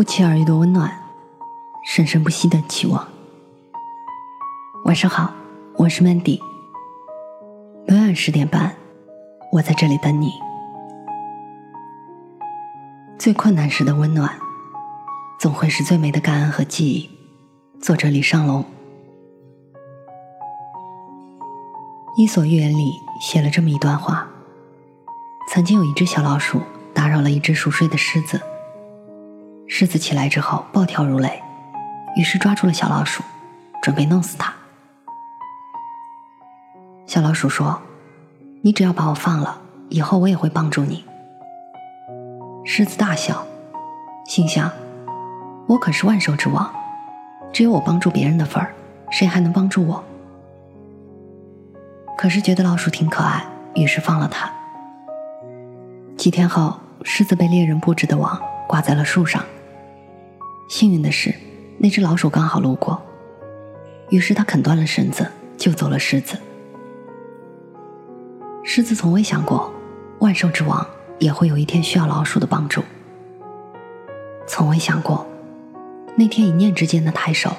不期而遇的温暖，生生不息的期望。晚上好，我是 Mandy。每晚十点半，我在这里等你。最困难时的温暖，总会是最美的感恩和记忆。作者李尚龙。《伊索寓言》里写了这么一段话：曾经有一只小老鼠打扰了一只熟睡的狮子。狮子起来之后暴跳如雷，于是抓住了小老鼠，准备弄死它。小老鼠说：“你只要把我放了，以后我也会帮助你。”狮子大笑，心想：“我可是万兽之王，只有我帮助别人的份儿，谁还能帮助我？”可是觉得老鼠挺可爱，于是放了它。几天后，狮子被猎人布置的网挂在了树上。幸运的是，那只老鼠刚好路过，于是他啃断了绳子，救走了狮子。狮子从未想过，万兽之王也会有一天需要老鼠的帮助。从未想过，那天一念之间的抬手，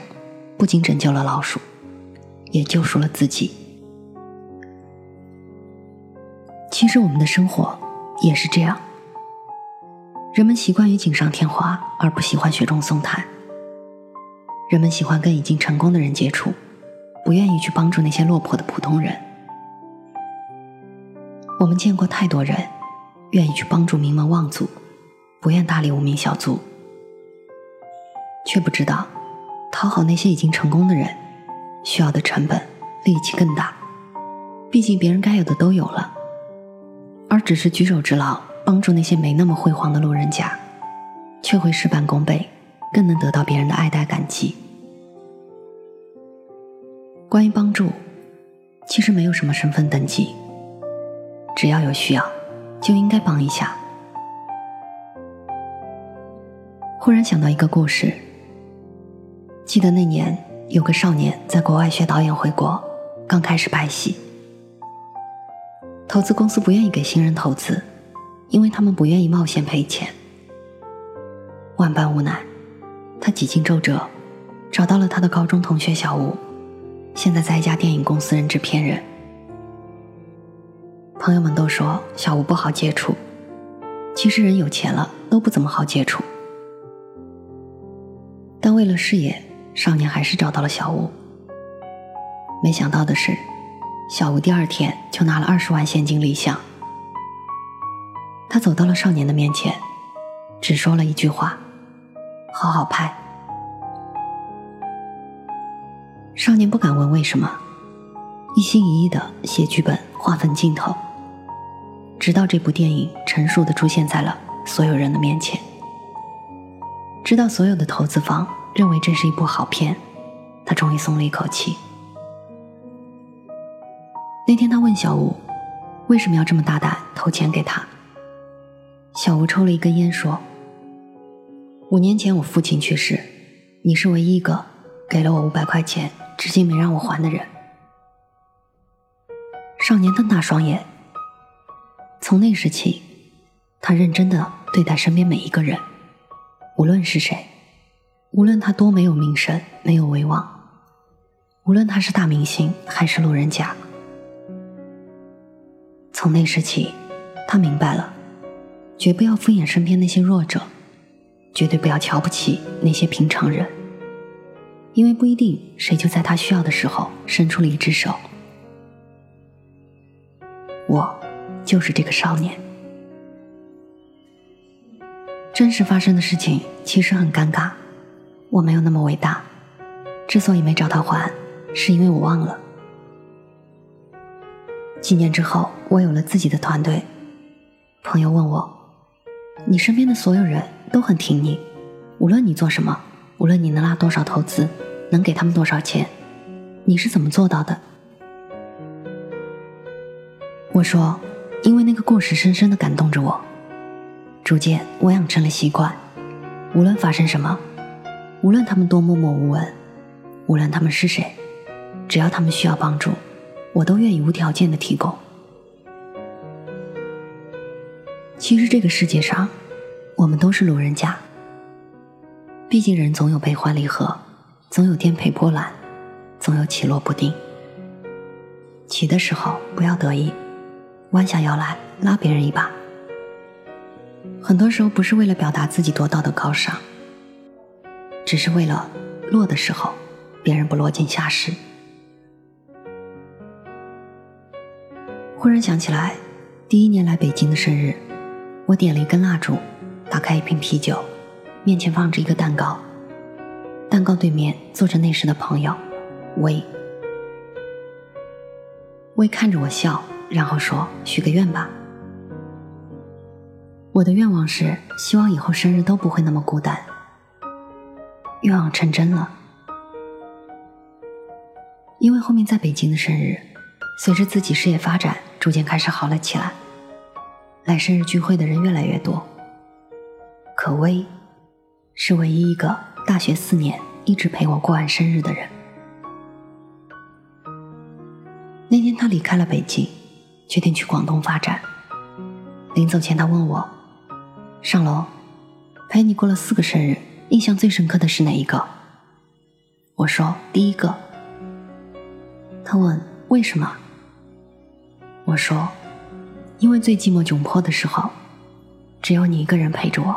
不仅拯救了老鼠，也救赎了自己。其实我们的生活也是这样。人们习惯于锦上添花，而不喜欢雪中送炭。人们喜欢跟已经成功的人接触，不愿意去帮助那些落魄的普通人。我们见过太多人，愿意去帮助名门望族，不愿搭理无名小卒，却不知道讨好那些已经成功的人，需要的成本、力气更大。毕竟别人该有的都有了，而只是举手之劳。帮助那些没那么辉煌的路人甲，却会事半功倍，更能得到别人的爱戴感激。关于帮助，其实没有什么身份等级，只要有需要，就应该帮一下。忽然想到一个故事，记得那年有个少年在国外学导演回国，刚开始拍戏，投资公司不愿意给新人投资。因为他们不愿意冒险赔钱，万般无奈，他几经周折，找到了他的高中同学小吴，现在在一家电影公司任制片人。朋友们都说小吴不好接触，其实人有钱了都不怎么好接触。但为了事业，少年还是找到了小吴。没想到的是，小吴第二天就拿了二十万现金立项。他走到了少年的面前，只说了一句话：“好好拍。”少年不敢问为什么，一心一意的写剧本、划分镜头，直到这部电影成熟的出现在了所有人的面前，直到所有的投资方认为这是一部好片，他终于松了一口气。那天他问小吴：“为什么要这么大胆投钱给他？”小吴抽了一根烟，说：“五年前我父亲去世，你是唯一一个给了我五百块钱，至今没让我还的人。”少年瞪大双眼。从那时起，他认真的对待身边每一个人，无论是谁，无论他多没有名声、没有威望，无论他是大明星还是路人甲。从那时起，他明白了。绝不要敷衍身边那些弱者，绝对不要瞧不起那些平常人，因为不一定谁就在他需要的时候伸出了一只手。我就是这个少年。真实发生的事情其实很尴尬，我没有那么伟大，之所以没找他还，是因为我忘了。几年之后，我有了自己的团队，朋友问我。你身边的所有人都很挺你，无论你做什么，无论你能拉多少投资，能给他们多少钱，你是怎么做到的？我说，因为那个故事深深的感动着我，逐渐我养成了习惯，无论发生什么，无论他们多默默无闻，无论他们是谁，只要他们需要帮助，我都愿意无条件的提供。其实这个世界上，我们都是路人甲。毕竟人总有悲欢离合，总有颠沛波澜，总有起落不定。起的时候不要得意，弯下腰来拉别人一把。很多时候不是为了表达自己多道德高尚，只是为了落的时候别人不落井下石。忽然想起来，第一年来北京的生日，我点了一根蜡烛，打开一瓶啤酒。面前放着一个蛋糕，蛋糕对面坐着那时的朋友薇。薇看着我笑，然后说：“许个愿吧。”我的愿望是希望以后生日都不会那么孤单。愿望成真了，因为后面在北京的生日，随着自己事业发展，逐渐开始好了起来，来生日聚会的人越来越多。可薇。是唯一一个大学四年一直陪我过完生日的人。那天他离开了北京，决定去广东发展。临走前，他问我：“上楼，陪你过了四个生日，印象最深刻的是哪一个？”我说：“第一个。”他问：“为什么？”我说：“因为最寂寞窘迫的时候，只有你一个人陪着我。”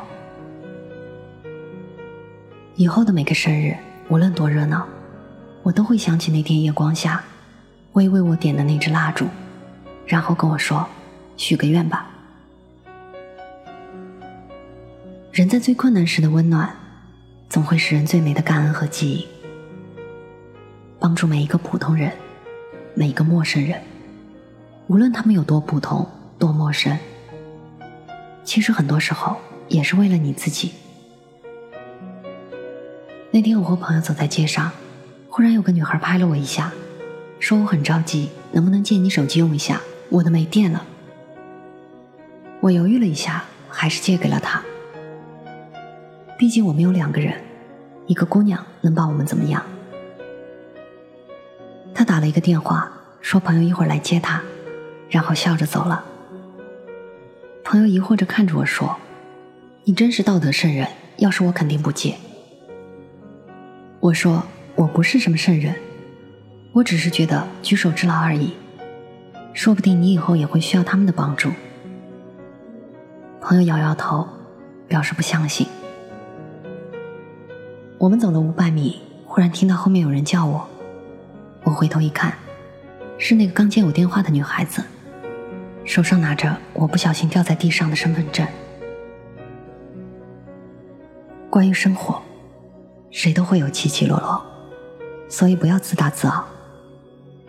以后的每个生日，无论多热闹，我都会想起那天夜光下，微为我点的那支蜡烛，然后跟我说：“许个愿吧。”人在最困难时的温暖，总会使人最美的感恩和记忆。帮助每一个普通人，每一个陌生人，无论他们有多普通、多陌生，其实很多时候也是为了你自己。那天我和朋友走在街上，忽然有个女孩拍了我一下，说我很着急，能不能借你手机用一下？我的没电了。我犹豫了一下，还是借给了她。毕竟我们有两个人，一个姑娘能把我们怎么样？她打了一个电话，说朋友一会儿来接她，然后笑着走了。朋友疑惑着看着我说：“你真是道德圣人，要是我肯定不借。”我说我不是什么圣人，我只是觉得举手之劳而已，说不定你以后也会需要他们的帮助。朋友摇摇头，表示不相信。我们走了五百米，忽然听到后面有人叫我，我回头一看，是那个刚接我电话的女孩子，手上拿着我不小心掉在地上的身份证。关于生活。谁都会有起起落落，所以不要自大自傲。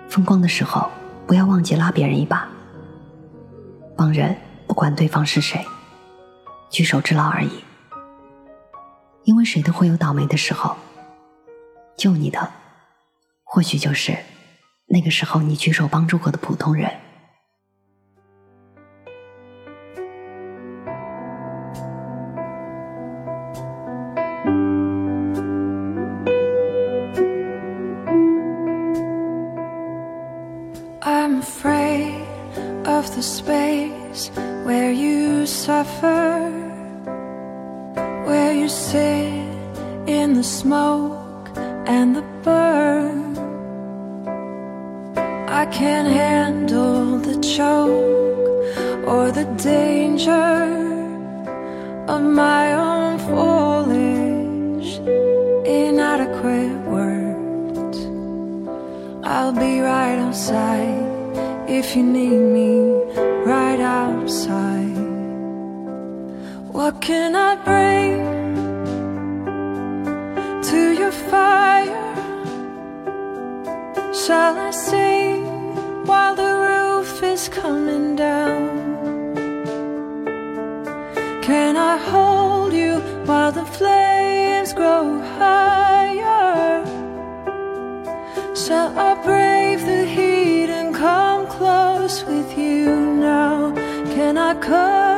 风光的时候，不要忘记拉别人一把。帮人，不管对方是谁，举手之劳而已。因为谁都会有倒霉的时候，救你的，或许就是那个时候你举手帮助过的普通人。You sit in the smoke and the burn. I can't handle the choke or the danger of my own foolish, inadequate words. I'll be right outside if you need me right outside. What can I bring fire? Shall I sing while the roof is coming down? Can I hold you while the flames grow higher? Shall I brave the heat and come close with you now? Can I come?